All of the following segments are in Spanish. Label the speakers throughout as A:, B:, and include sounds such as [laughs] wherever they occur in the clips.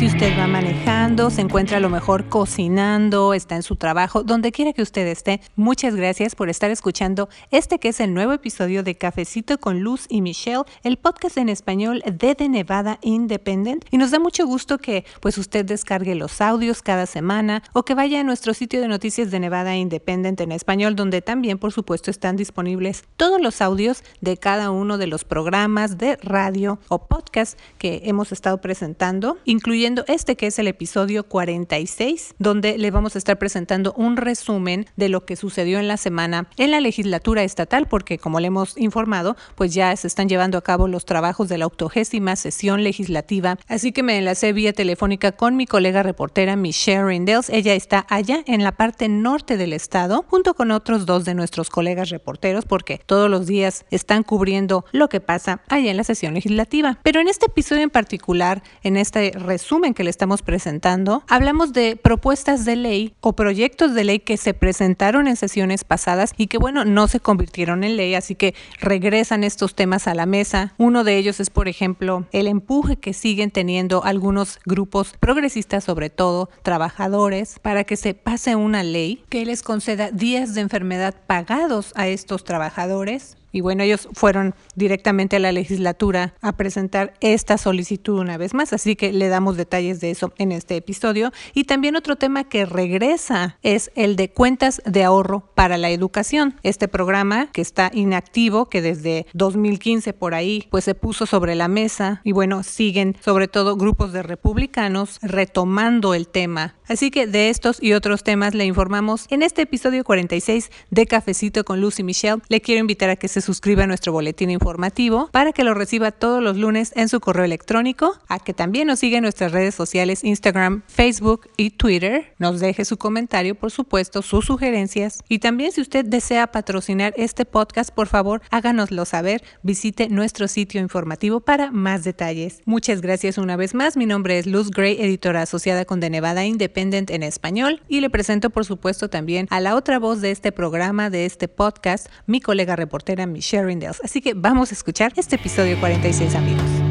A: Si usted va manejando, se encuentra a lo mejor cocinando, está en su trabajo, donde quiera que usted esté, muchas gracias por estar escuchando este que es el nuevo episodio de Cafecito con Luz y Michelle, el podcast en español de The Nevada Independent. Y nos da mucho gusto que pues usted descargue los audios cada semana o que vaya a nuestro sitio de noticias de Nevada Independent en español, donde también por supuesto están disponibles todos los audios de cada uno de los programas de radio o podcast que hemos estado presentando, incluyendo este que es el episodio 46, donde le vamos a estar presentando un resumen de lo que sucedió en la semana en la legislatura estatal, porque como le hemos informado, pues ya se están llevando a cabo los trabajos de la octogésima sesión legislativa. Así que me enlacé vía telefónica con mi colega reportera Michelle Rindels. Ella está allá en la parte norte del estado, junto con otros dos de nuestros colegas reporteros, porque todos los días están cubriendo lo que pasa allá en la sesión legislativa. Pero en este episodio en particular, en este resumen, que le estamos presentando, hablamos de propuestas de ley o proyectos de ley que se presentaron en sesiones pasadas y que, bueno, no se convirtieron en ley, así que regresan estos temas a la mesa. Uno de ellos es, por ejemplo, el empuje que siguen teniendo algunos grupos progresistas, sobre todo trabajadores, para que se pase una ley que les conceda días de enfermedad pagados a estos trabajadores y bueno, ellos fueron directamente a la legislatura a presentar esta solicitud una vez más, así que le damos detalles de eso en este episodio. Y también otro tema que regresa es el de cuentas de ahorro para la educación. Este programa que está inactivo, que desde 2015 por ahí, pues se puso sobre la mesa y bueno, siguen sobre todo grupos de republicanos retomando el tema. Así que de estos y otros temas le informamos en este episodio 46 de Cafecito con Lucy Michelle. Le quiero invitar a que se suscriba a nuestro boletín informativo para que lo reciba todos los lunes en su correo electrónico, a que también nos siga en nuestras redes sociales Instagram, Facebook y Twitter. Nos deje su comentario, por supuesto, sus sugerencias y también si usted desea patrocinar este podcast, por favor, háganoslo saber. Visite nuestro sitio informativo para más detalles. Muchas gracias una vez más. Mi nombre es Luz Gray, editora asociada con The Nevada Independent en español y le presento, por supuesto, también a la otra voz de este programa, de este podcast, mi colega reportera Michelle Rindels. Así que vamos a escuchar este episodio 46, amigos.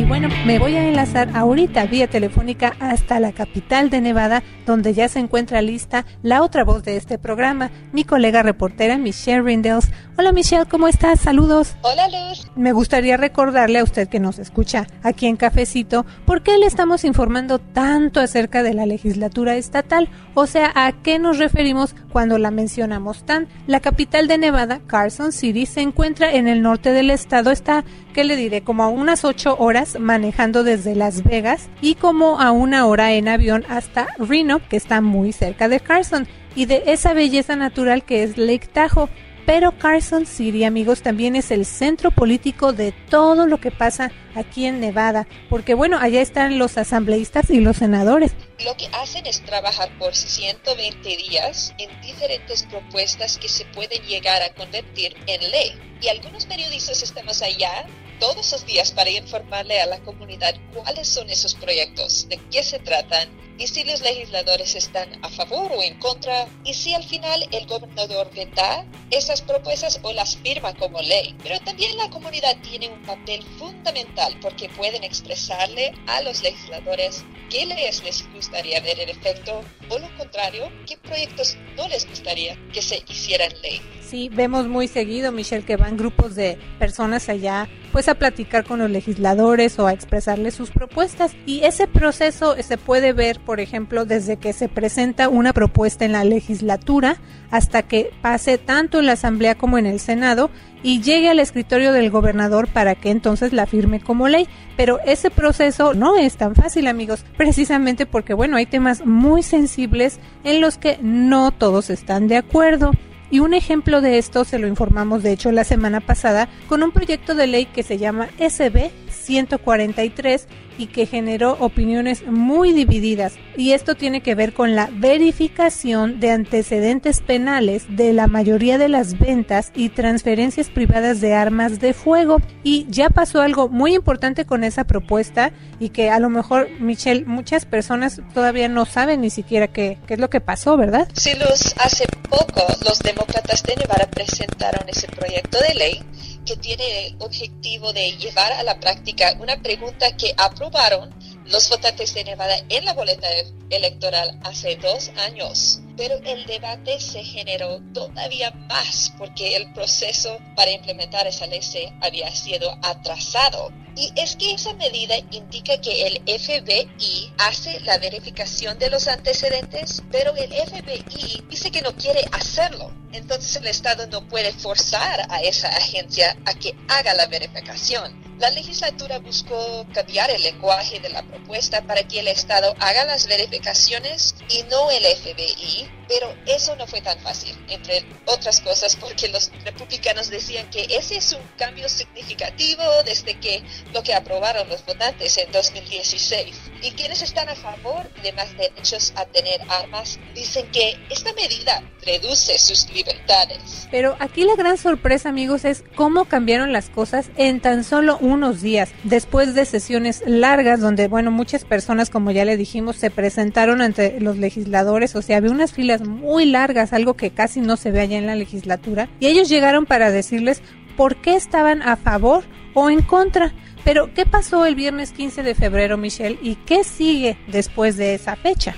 A: Y bueno, me voy a enlazar ahorita vía telefónica hasta la capital de Nevada, donde ya se encuentra lista la otra voz de este programa, mi colega reportera Michelle Rindels. Hola Michelle, ¿cómo estás? Saludos.
B: Hola Luz.
A: Me gustaría recordarle a usted que nos escucha aquí en Cafecito, ¿por qué le estamos informando tanto acerca de la legislatura estatal? O sea, ¿a qué nos referimos cuando la mencionamos tan? La capital de Nevada, Carson City, se encuentra en el norte del estado, está, ¿qué le diré? Como a unas ocho horas manejando desde Las Vegas y como a una hora en avión hasta Reno, que está muy cerca de Carson, y de esa belleza natural que es Lake Tahoe. Pero Carson City, amigos, también es el centro político de todo lo que pasa aquí en Nevada, porque bueno, allá están los asambleístas y los senadores.
B: Lo que hacen es trabajar por 120 días en diferentes propuestas que se pueden llegar a convertir en ley. Y algunos periodistas estamos allá todos los días para informarle a la comunidad cuáles son esos proyectos, de qué se tratan y si los legisladores están a favor o en contra y si al final el gobernador veta esas propuestas o las firma como ley. Pero también la comunidad tiene un papel fundamental porque pueden expresarle a los legisladores qué leyes les gustaría ver en efecto o lo contrario, qué proyectos no les gustaría que se hicieran ley.
A: Sí, vemos muy seguido, Michelle, que van grupos de personas allá pues a platicar con los legisladores o a expresarles sus propuestas y ese proceso se puede ver por ejemplo desde que se presenta una propuesta en la legislatura hasta que pase tanto en la asamblea como en el senado y llegue al escritorio del gobernador para que entonces la firme como ley. Pero ese proceso no es tan fácil, amigos, precisamente porque, bueno, hay temas muy sensibles en los que no todos están de acuerdo. Y un ejemplo de esto se lo informamos de hecho la semana pasada con un proyecto de ley que se llama SB 143 y que generó opiniones muy divididas. Y esto tiene que ver con la verificación de antecedentes penales de la mayoría de las ventas y transferencias privadas de armas de fuego. Y ya pasó algo muy importante con esa propuesta y que a lo mejor, Michelle, muchas personas todavía no saben ni siquiera qué, qué es lo que pasó, ¿verdad?
B: Sí, los, hace poco los demócratas de Nevada presentaron ese proyecto de ley que tiene el objetivo de llevar a la práctica una pregunta que aprobaron los votantes de Nevada en la boleta electoral hace dos años. Pero el debate se generó todavía más porque el proceso para implementar esa ley se había sido atrasado. Y es que esa medida indica que el FBI hace la verificación de los antecedentes, pero el FBI dice que no quiere hacerlo. Entonces el Estado no puede forzar a esa agencia a que haga la verificación. La legislatura buscó cambiar el lenguaje de la propuesta para que el Estado haga las verificaciones y no el FBI, pero eso no fue tan fácil, entre otras cosas porque los republicanos decían que ese es un cambio significativo desde que lo que aprobaron los votantes en 2016. Y quienes están a favor de más derechos a tener armas dicen que esta medida reduce sus libertades.
A: Pero aquí la gran sorpresa, amigos, es cómo cambiaron las cosas en tan solo unos días, después de sesiones largas donde, bueno, muchas personas, como ya le dijimos, se presentaron ante los legisladores, o sea, había unas filas muy largas, algo que casi no se ve allá en la legislatura, y ellos llegaron para decirles por qué estaban a favor o en contra. Pero, ¿qué pasó el viernes 15 de febrero, Michelle? ¿Y qué sigue después de esa fecha?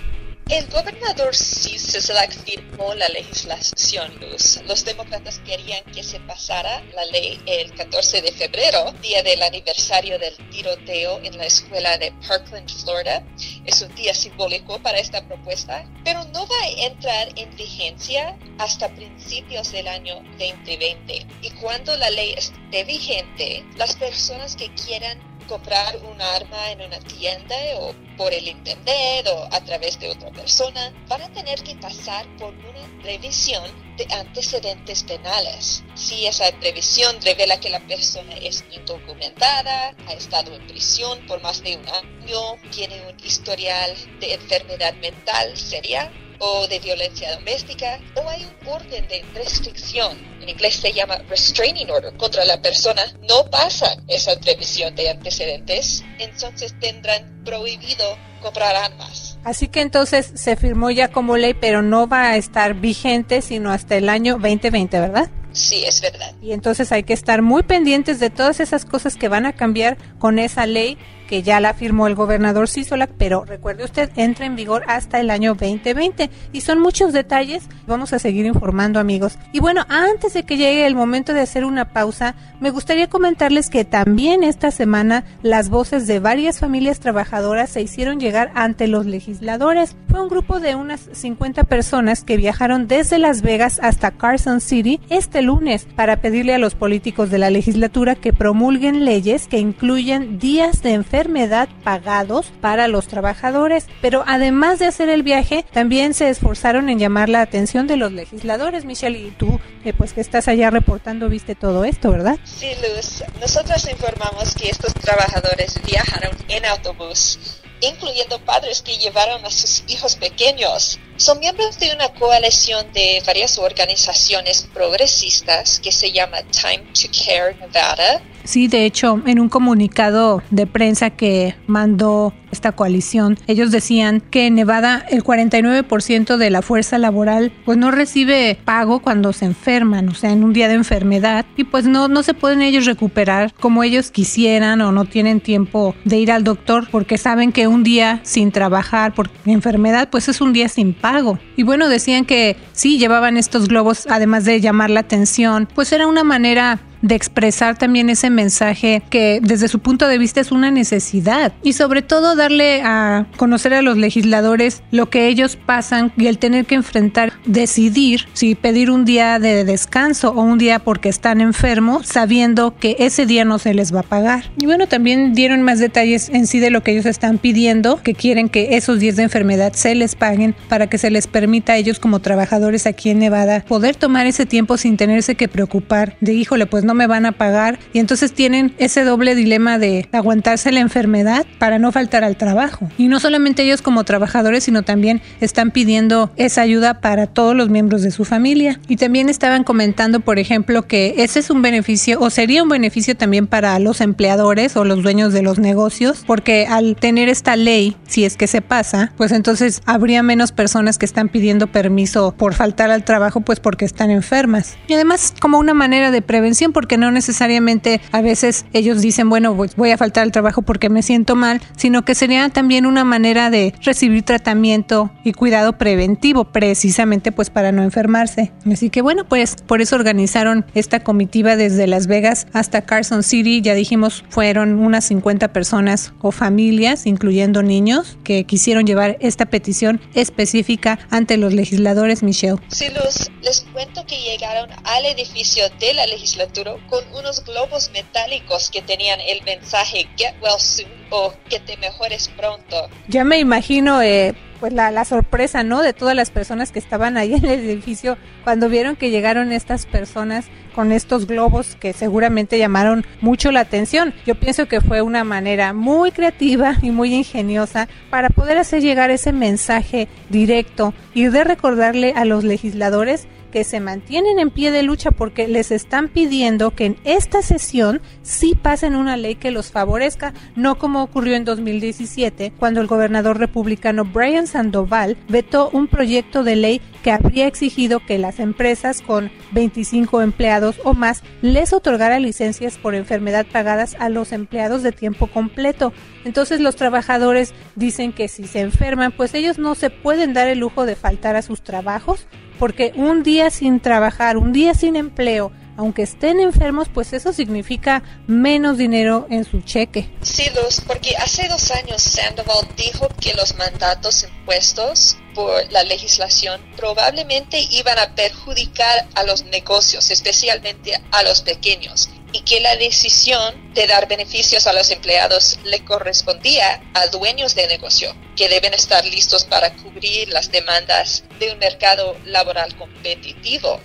B: El gobernador Sisolak firmó la legislación, Luz. Los demócratas querían que se pasara la ley el 14 de febrero, día del aniversario del tiroteo en la escuela de Parkland, Florida. Es un día simbólico para esta propuesta, pero no va a entrar en vigencia hasta principios del año 2020. Y cuando la ley esté vigente, las personas que quieran comprar un arma en una tienda o por el internet o a través de otra persona, van a tener que pasar por una revisión de antecedentes penales. Si esa revisión revela que la persona es indocumentada, ha estado en prisión por más de un año, tiene un historial de enfermedad mental seria, o de violencia doméstica, o hay un orden de restricción, en inglés se llama restraining order, contra la persona, no pasa esa revisión de antecedentes, entonces tendrán prohibido comprar armas.
A: Así que entonces se firmó ya como ley, pero no va a estar vigente sino hasta el año 2020, ¿verdad?
B: Sí, es verdad.
A: Y entonces hay que estar muy pendientes de todas esas cosas que van a cambiar con esa ley que ya la firmó el gobernador Sisolak, pero recuerde usted, entra en vigor hasta el año 2020 y son muchos detalles, vamos a seguir informando amigos. Y bueno, antes de que llegue el momento de hacer una pausa, me gustaría comentarles que también esta semana las voces de varias familias trabajadoras se hicieron llegar ante los legisladores. Fue un grupo de unas 50 personas que viajaron desde Las Vegas hasta Carson City este lunes para pedirle a los políticos de la legislatura que promulguen leyes que incluyan días de enfermedad enfermedad pagados para los trabajadores. Pero además de hacer el viaje, también se esforzaron en llamar la atención de los legisladores. Michelle, y tú, pues que estás allá reportando, viste todo esto, ¿verdad?
B: Sí, Luz. Nosotros informamos que estos trabajadores viajaron en autobús incluyendo padres que llevaron a sus hijos pequeños. Son miembros de una coalición de varias organizaciones progresistas que se llama Time to Care Nevada
A: Sí, de hecho, en un comunicado de prensa que mandó esta coalición, ellos decían que en Nevada el 49% de la fuerza laboral pues no recibe pago cuando se enferman, o sea, en un día de enfermedad y pues no no se pueden ellos recuperar como ellos quisieran o no tienen tiempo de ir al doctor porque saben que un día sin trabajar por enfermedad pues es un día sin pago. Y bueno, decían que sí llevaban estos globos además de llamar la atención, pues era una manera de expresar también ese mensaje que desde su punto de vista es una necesidad y sobre todo darle a conocer a los legisladores lo que ellos pasan y el tener que enfrentar, decidir si pedir un día de descanso o un día porque están enfermos, sabiendo que ese día no se les va a pagar. Y bueno, también dieron más detalles en sí de lo que ellos están pidiendo, que quieren que esos días de enfermedad se les paguen para que se les permita a ellos como trabajadores aquí en Nevada poder tomar ese tiempo sin tenerse que preocupar de híjole, pues no me van a pagar y entonces tienen ese doble dilema de aguantarse la enfermedad para no faltar al trabajo. Y no solamente ellos como trabajadores, sino también están pidiendo esa ayuda para todos los miembros de su familia. Y también estaban comentando, por ejemplo, que ese es un beneficio o sería un beneficio también para los empleadores o los dueños de los negocios, porque al tener esta ley, si es que se pasa, pues entonces habría menos personas que están pidiendo permiso por faltar al trabajo, pues porque están enfermas. Y además como una manera de prevención, porque no necesariamente a veces ellos dicen, bueno, voy a faltar al trabajo porque me siento mal, sino que sería también una manera de recibir tratamiento y cuidado preventivo, precisamente pues para no enfermarse. Así que bueno, pues por eso organizaron esta comitiva desde Las Vegas hasta Carson City, ya dijimos, fueron unas 50 personas o familias, incluyendo niños, que quisieron llevar esta petición específica ante los legisladores, Michelle.
B: Sí, los, les cuento que llegaron al edificio de la legislatura con unos globos metálicos que tenían el mensaje Get Well Soon o que te mejores pronto.
A: Ya me imagino eh, pues la, la, sorpresa, ¿no? De todas las personas que estaban ahí [laughs] en el edificio cuando vieron que llegaron estas personas con estos globos que seguramente llamaron mucho la atención. Yo pienso que fue una manera muy creativa y muy ingeniosa para poder hacer llegar ese mensaje directo y de recordarle a los legisladores que se mantienen en pie de lucha porque les están pidiendo que en esta sesión sí pasen una ley que los favorezca, no como ocurrió en 2017 cuando el gobernador republicano Brian Sandoval vetó un proyecto de ley que habría exigido que las empresas con 25 empleados o más les otorgara licencias por enfermedad pagadas a los empleados de tiempo completo. Entonces los trabajadores dicen que si se enferman, pues ellos no se pueden dar el lujo de faltar a sus trabajos porque un día sin trabajar, un día sin empleo, aunque estén enfermos, pues eso significa menos dinero en su cheque.
B: Sí, Luz, porque hace dos años Sandoval dijo que los mandatos impuestos por la legislación probablemente iban a perjudicar a los negocios, especialmente a los pequeños, y que la decisión de dar beneficios a los empleados le correspondía a dueños de negocio, que deben estar listos para cubrir las demandas de un mercado laboral competitivo.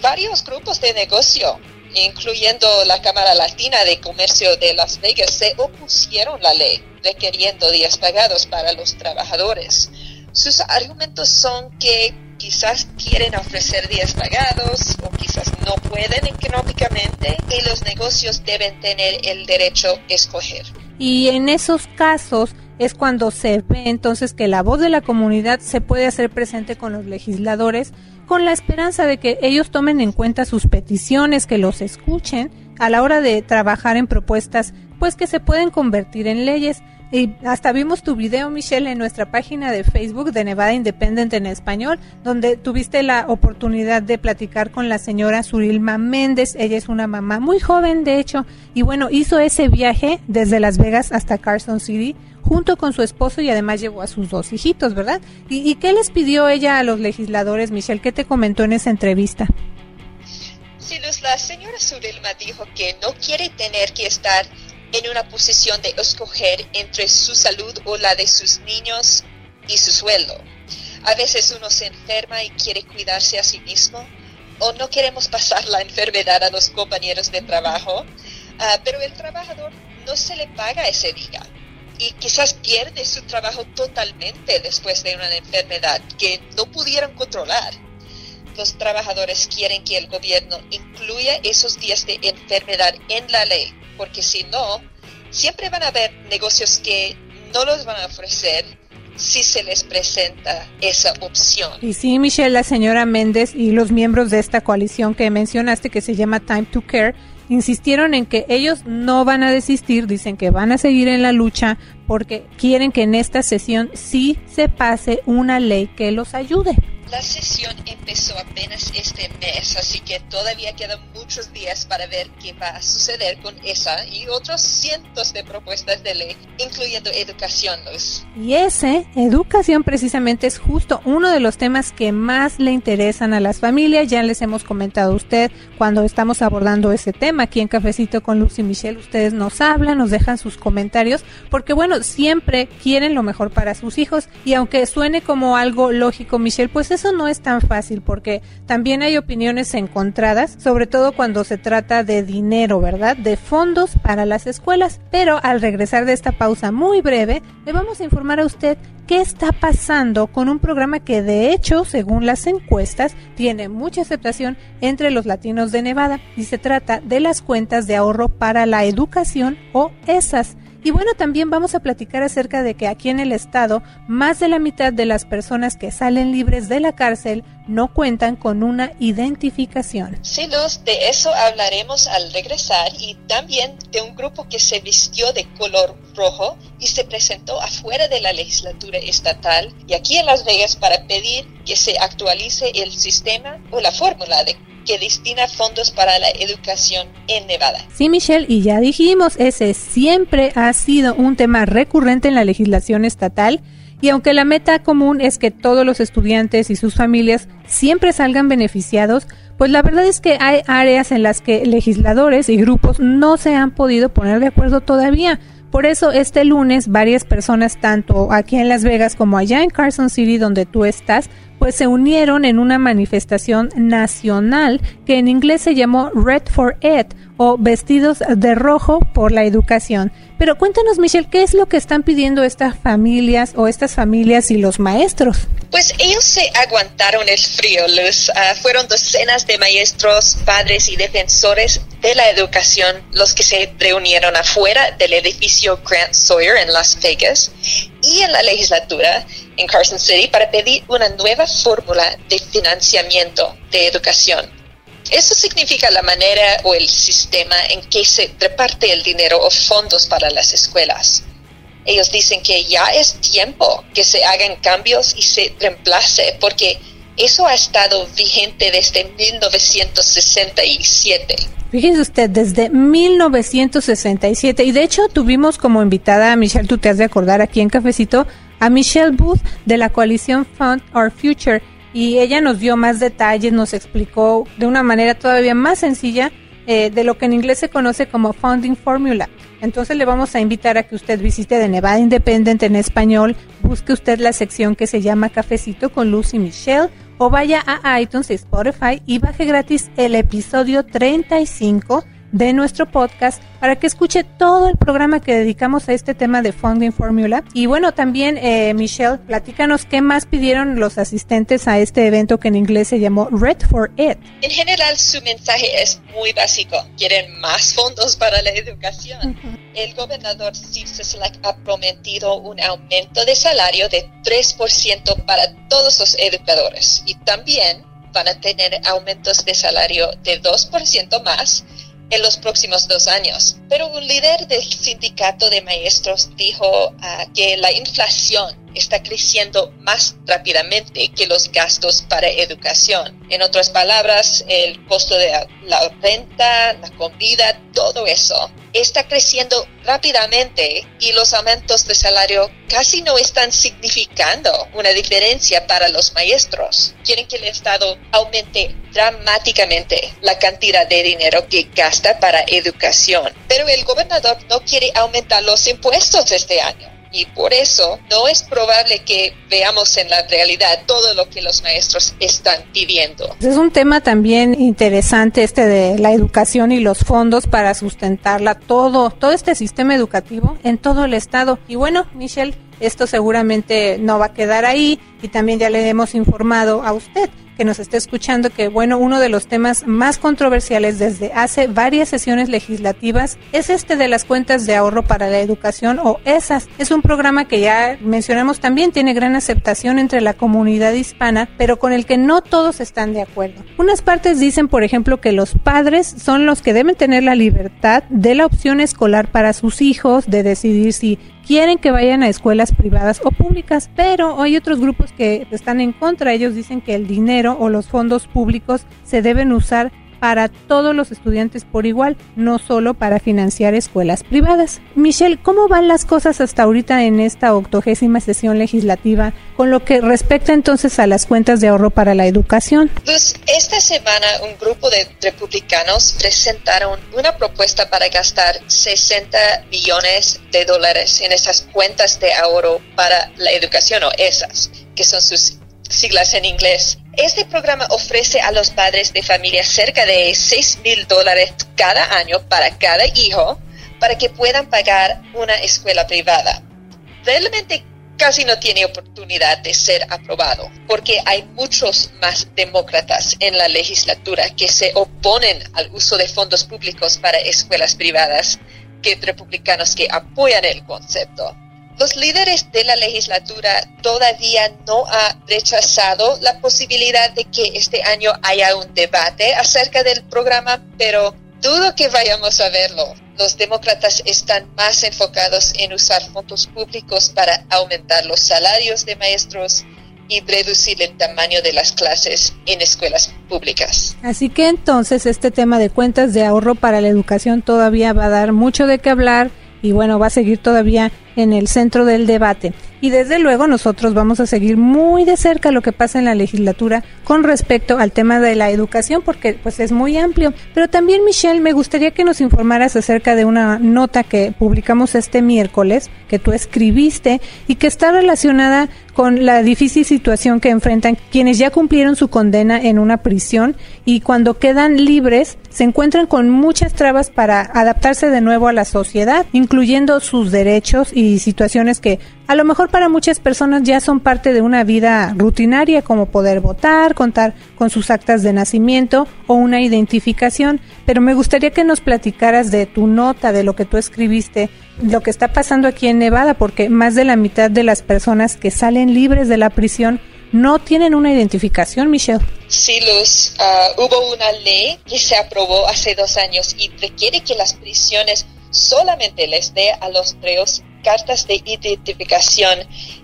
B: Varios grupos de negocio, incluyendo la Cámara Latina de Comercio de Las Vegas, se opusieron a la ley requiriendo días pagados para los trabajadores. Sus argumentos son que quizás quieren ofrecer días pagados o quizás no pueden económicamente y los negocios deben tener el derecho a escoger.
A: Y en esos casos es cuando se ve entonces que la voz de la comunidad se puede hacer presente con los legisladores con la esperanza de que ellos tomen en cuenta sus peticiones, que los escuchen a la hora de trabajar en propuestas pues que se pueden convertir en leyes. Y hasta vimos tu video, Michelle, en nuestra página de Facebook de Nevada Independent en español, donde tuviste la oportunidad de platicar con la señora Surilma Méndez. Ella es una mamá muy joven, de hecho, y bueno, hizo ese viaje desde Las Vegas hasta Carson City junto con su esposo y además llevó a sus dos hijitos, ¿verdad? ¿Y, y qué les pidió ella a los legisladores, Michelle? ¿Qué te comentó en esa entrevista?
B: Sí, Luz, la señora Surilma dijo que no quiere tener que estar en una posición de escoger entre su salud o la de sus niños y su sueldo. A veces uno se enferma y quiere cuidarse a sí mismo o no queremos pasar la enfermedad a los compañeros de trabajo, uh, pero el trabajador no se le paga ese día y quizás pierde su trabajo totalmente después de una enfermedad que no pudieron controlar. Los trabajadores quieren que el gobierno incluya esos días de enfermedad en la ley porque si no, siempre van a haber negocios que no los van a ofrecer si se les presenta esa opción.
A: Y sí, Michelle, la señora Méndez y los miembros de esta coalición que mencionaste, que se llama Time to Care, insistieron en que ellos no van a desistir, dicen que van a seguir en la lucha porque quieren que en esta sesión sí se pase una ley que los ayude.
B: La sesión empezó apenas este mes, así que todavía quedan muchos días para ver qué va a suceder con esa y otros cientos de propuestas de ley, incluyendo educación.
A: Y ese, educación precisamente es justo uno de los temas que más le interesan a las familias. Ya les hemos comentado a usted cuando estamos abordando ese tema aquí en Cafecito con Luz y Michelle. Ustedes nos hablan, nos dejan sus comentarios, porque bueno, siempre quieren lo mejor para sus hijos. Y aunque suene como algo lógico, Michelle, pues es eso no es tan fácil porque también hay opiniones encontradas, sobre todo cuando se trata de dinero, ¿verdad? De fondos para las escuelas. Pero al regresar de esta pausa muy breve, le vamos a informar a usted qué está pasando con un programa que de hecho, según las encuestas, tiene mucha aceptación entre los latinos de Nevada y se trata de las cuentas de ahorro para la educación o ESAS. Y bueno, también vamos a platicar acerca de que aquí en el estado, más de la mitad de las personas que salen libres de la cárcel no cuentan con una identificación.
B: Sí, Luz, de eso hablaremos al regresar y también de un grupo que se vistió de color rojo y se presentó afuera de la legislatura estatal y aquí en Las Vegas para pedir que se actualice el sistema o la fórmula de que destina fondos para la educación en Nevada.
A: Sí, Michelle, y ya dijimos, ese siempre ha sido un tema recurrente en la legislación estatal. Y aunque la meta común es que todos los estudiantes y sus familias siempre salgan beneficiados, pues la verdad es que hay áreas en las que legisladores y grupos no se han podido poner de acuerdo todavía. Por eso este lunes varias personas, tanto aquí en Las Vegas como allá en Carson City donde tú estás, pues se unieron en una manifestación nacional que en inglés se llamó Red for Ed o Vestidos de Rojo por la Educación. Pero cuéntanos, Michelle, ¿qué es lo que están pidiendo estas familias o estas familias y los maestros?
B: Pues ellos se aguantaron el frío, Luz. Ah, fueron docenas de maestros, padres y defensores de la educación los que se reunieron afuera del edificio Grant Sawyer en Las Vegas y en la legislatura en Carson City para pedir una nueva fórmula de financiamiento de educación. Eso significa la manera o el sistema en que se reparte el dinero o fondos para las escuelas. Ellos dicen que ya es tiempo que se hagan cambios y se reemplace porque eso ha estado vigente desde 1967.
A: Fíjense usted, desde 1967. Y de hecho tuvimos como invitada a Michelle, tú te has de acordar aquí en Cafecito, a Michelle Booth de la coalición Fund Our Future y ella nos dio más detalles, nos explicó de una manera todavía más sencilla eh, de lo que en inglés se conoce como Funding Formula. Entonces le vamos a invitar a que usted visite de Nevada Independent en español, busque usted la sección que se llama Cafecito con Lucy Michelle o vaya a iTunes Spotify y baje gratis el episodio 35 de nuestro podcast para que escuche todo el programa que dedicamos a este tema de Funding Formula. Y bueno, también eh, Michelle, platícanos qué más pidieron los asistentes a este evento que en inglés se llamó Red for It.
B: En general, su mensaje es muy básico. Quieren más fondos para la educación. El gobernador Steve Sisolak ha prometido un aumento de salario de 3% para todos los educadores y también van a tener aumentos de salario de 2% más en los próximos dos años. Pero un líder del sindicato de maestros dijo ah, que la inflación está creciendo más rápidamente que los gastos para educación. En otras palabras, el costo de la renta, la comida, todo eso está creciendo rápidamente y los aumentos de salario casi no están significando una diferencia para los maestros. Quieren que el Estado aumente dramáticamente la cantidad de dinero que gasta para educación, pero el gobernador no quiere aumentar los impuestos este año y por eso no es probable que veamos en la realidad todo lo que los maestros están pidiendo.
A: Es un tema también interesante este de la educación y los fondos para sustentarla todo, todo este sistema educativo en todo el estado. Y bueno, Michelle, esto seguramente no va a quedar ahí y también ya le hemos informado a usted que nos esté escuchando que, bueno, uno de los temas más controversiales desde hace varias sesiones legislativas es este de las cuentas de ahorro para la educación o ESAS. Es un programa que ya mencionamos también tiene gran aceptación entre la comunidad hispana, pero con el que no todos están de acuerdo. Unas partes dicen, por ejemplo, que los padres son los que deben tener la libertad de la opción escolar para sus hijos, de decidir si quieren que vayan a escuelas privadas o públicas, pero hay otros grupos que están en contra. Ellos dicen que el dinero o los fondos públicos se deben usar para todos los estudiantes por igual, no solo para financiar escuelas privadas. Michelle, ¿cómo van las cosas hasta ahorita en esta octogésima sesión legislativa con lo que respecta entonces a las cuentas de ahorro para la educación?
B: Pues esta semana un grupo de republicanos presentaron una propuesta para gastar 60 millones de dólares en esas cuentas de ahorro para la educación o esas, que son sus siglas en inglés. Este programa ofrece a los padres de familia cerca de 6 mil dólares cada año para cada hijo para que puedan pagar una escuela privada. Realmente casi no tiene oportunidad de ser aprobado porque hay muchos más demócratas en la legislatura que se oponen al uso de fondos públicos para escuelas privadas que republicanos que apoyan el concepto. Los líderes de la legislatura todavía no han rechazado la posibilidad de que este año haya un debate acerca del programa, pero dudo que vayamos a verlo. Los demócratas están más enfocados en usar fondos públicos para aumentar los salarios de maestros y reducir el tamaño de las clases en escuelas públicas.
A: Así que entonces este tema de cuentas de ahorro para la educación todavía va a dar mucho de qué hablar y bueno, va a seguir todavía en el centro del debate. Y desde luego nosotros vamos a seguir muy de cerca lo que pasa en la legislatura con respecto al tema de la educación porque pues es muy amplio. Pero también Michelle, me gustaría que nos informaras acerca de una nota que publicamos este miércoles que tú escribiste y que está relacionada con la difícil situación que enfrentan quienes ya cumplieron su condena en una prisión y cuando quedan libres se encuentran con muchas trabas para adaptarse de nuevo a la sociedad, incluyendo sus derechos y situaciones que a lo mejor para muchas personas ya son parte de una vida rutinaria como poder votar, contar con sus actas de nacimiento o una identificación, pero me gustaría que nos platicaras de tu nota, de lo que tú escribiste, lo que está pasando aquí en Nevada, porque más de la mitad de las personas que salen libres de la prisión no tienen una identificación, Michelle.
B: Sí, Luz, ah, hubo una ley que se aprobó hace dos años y requiere que las prisiones solamente les dé a los reos cartas de identificación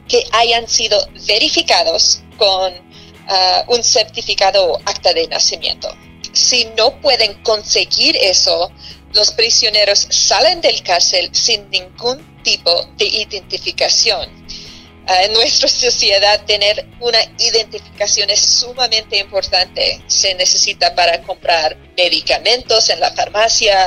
B: que hayan sido verificados con ah, un certificado o acta de nacimiento. Si no pueden conseguir eso, los prisioneros salen del cárcel sin ningún tipo de identificación. En nuestra sociedad tener una identificación es sumamente importante. Se necesita para comprar medicamentos en la farmacia,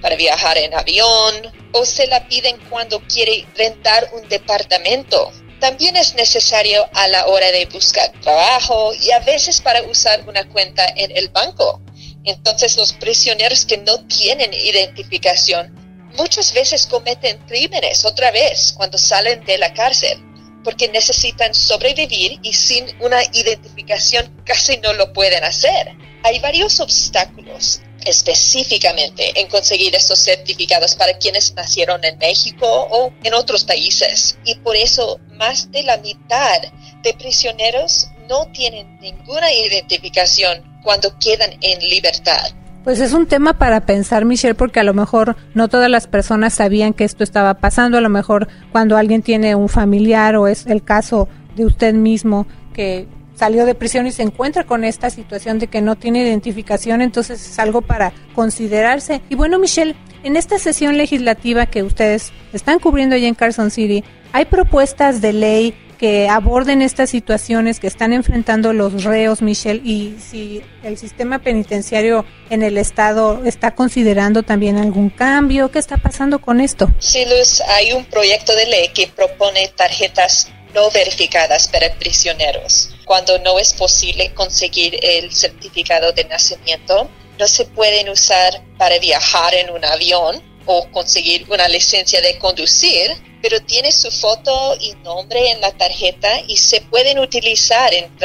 B: para viajar en avión, o se la piden cuando quiere rentar un departamento. También es necesario a la hora de buscar trabajo y a veces para usar una cuenta en el banco. Entonces los prisioneros que no tienen identificación muchas veces cometen crímenes otra vez cuando salen de la cárcel porque necesitan sobrevivir y sin una identificación casi no lo pueden hacer. Hay varios obstáculos específicamente en conseguir estos certificados para quienes nacieron en México o en otros países. Y por eso más de la mitad de prisioneros no tienen ninguna identificación cuando quedan en libertad.
A: Pues es un tema para pensar, Michelle, porque a lo mejor no todas las personas sabían que esto estaba pasando. A lo mejor cuando alguien tiene un familiar o es el caso de usted mismo que salió de prisión y se encuentra con esta situación de que no tiene identificación, entonces es algo para considerarse. Y bueno, Michelle, en esta sesión legislativa que ustedes están cubriendo allá en Carson City, ¿hay propuestas de ley que aborden estas situaciones que están enfrentando los reos, Michelle, y si el sistema penitenciario en el estado está considerando también algún cambio, ¿qué está pasando con esto?
B: Sí, Luz, hay un proyecto de ley que propone tarjetas no verificadas para prisioneros. Cuando no es posible conseguir el certificado de nacimiento, no se pueden usar para viajar en un avión o conseguir una licencia de conducir, pero tiene su foto y nombre en la tarjeta y se pueden utilizar en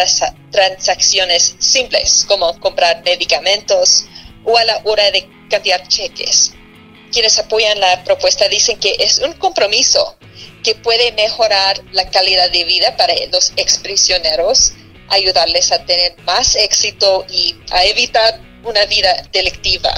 B: transacciones simples como comprar medicamentos o a la hora de cambiar cheques. Quienes apoyan la propuesta dicen que es un compromiso que puede mejorar la calidad de vida para los exprisioneros, ayudarles a tener más éxito y a evitar una vida delictiva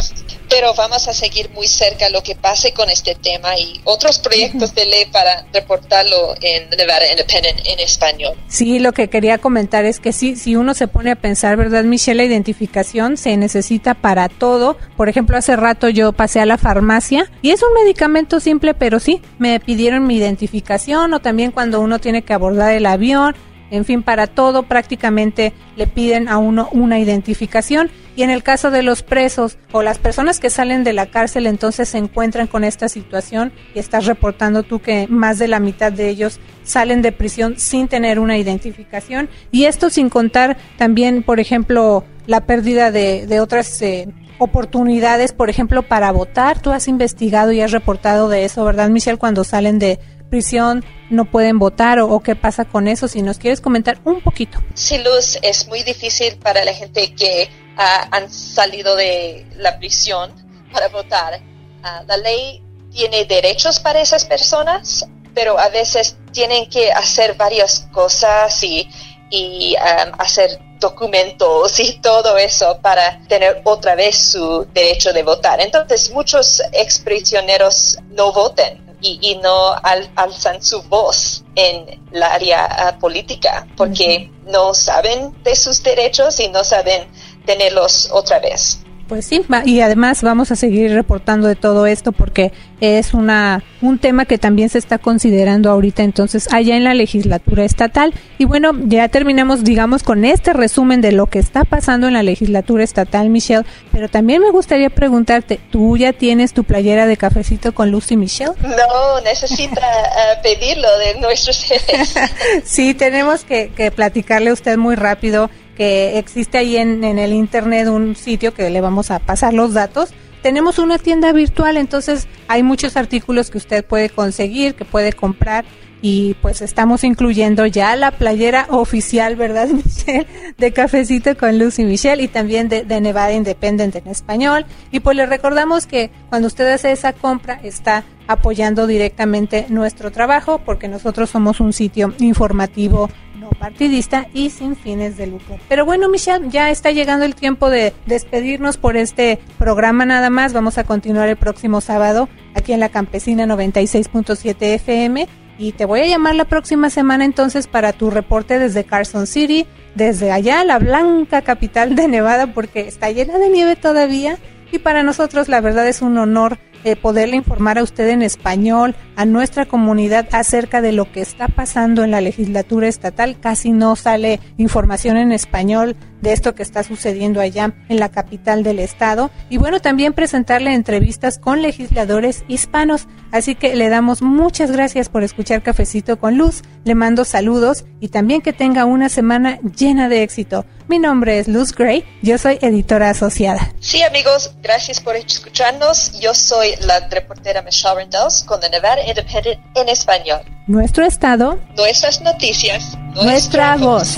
B: pero vamos a seguir muy cerca lo que pase con este tema y otros proyectos de ley para reportarlo en Nevada Independent en español.
A: Sí, lo que quería comentar es que sí, si uno se pone a pensar, ¿verdad, Michelle? La identificación se necesita para todo. Por ejemplo, hace rato yo pasé a la farmacia y es un medicamento simple, pero sí, me pidieron mi identificación o también cuando uno tiene que abordar el avión en fin, para todo prácticamente le piden a uno una identificación y en el caso de los presos o las personas que salen de la cárcel entonces se encuentran con esta situación y estás reportando tú que más de la mitad de ellos salen de prisión sin tener una identificación y esto sin contar también, por ejemplo, la pérdida de, de otras eh, oportunidades, por ejemplo, para votar. Tú has investigado y has reportado de eso, ¿verdad, Michelle? Cuando salen de prisión no pueden votar o, qué pasa con eso, si nos quieres comentar un poquito.
B: Sí, Luz, es muy difícil para la gente que uh, han salido de la prisión para votar. Uh, la ley tiene derechos para esas personas, pero a veces tienen que hacer varias cosas y, y um, hacer documentos y todo eso para tener otra vez su derecho de votar. Entonces muchos exprisioneros no voten y, no alzan su voz en la área ah, política porque no saben de sus derechos y no saben tenerlos otra vez.
A: Pues sí, y además vamos a seguir reportando de todo esto porque es una un tema que también se está considerando ahorita entonces allá en la legislatura estatal. Y bueno, ya terminamos digamos con este resumen de lo que está pasando en la legislatura estatal, Michelle, pero también me gustaría preguntarte, ¿tú ya tienes tu playera de cafecito con Lucy Michelle?
B: No, necesita eh, pedirlo de nuestros jefes. [laughs]
A: sí, tenemos que, que platicarle a usted muy rápido que existe ahí en, en el internet un sitio que le vamos a pasar los datos. Tenemos una tienda virtual, entonces hay muchos artículos que usted puede conseguir, que puede comprar y pues estamos incluyendo ya la playera oficial, ¿verdad, [laughs] Michelle? De Cafecito con Lucy Michelle y también de, Nevada Independent en español. Y pues le recordamos que cuando usted hace esa compra está apoyando directamente nuestro trabajo porque nosotros somos un sitio informativo no partidista y sin fines de lucro. Pero bueno, Michelle, ya está llegando el tiempo de despedirnos por este programa nada más. Vamos a continuar el próximo sábado aquí en la Campesina 96.7 FM y te voy a llamar la próxima semana entonces para tu reporte desde Carson City, desde allá, la blanca capital de Nevada, porque está llena de nieve todavía. Y para nosotros la verdad es un honor eh, poderle informar a usted en español, a nuestra comunidad acerca de lo que está pasando en la legislatura estatal. Casi no sale información en español de esto que está sucediendo allá en la capital del estado. Y bueno, también presentarle entrevistas con legisladores hispanos. Así que le damos muchas gracias por escuchar Cafecito con Luz. Le mando saludos y también que tenga una semana llena de éxito. Mi nombre es Luz Gray, yo soy editora asociada.
B: Sí, amigos, gracias por escucharnos. Yo soy la reportera Michelle Rendells con The Nevada Independent en español.
A: Nuestro estado,
B: nuestras noticias,
A: nuestra, voz.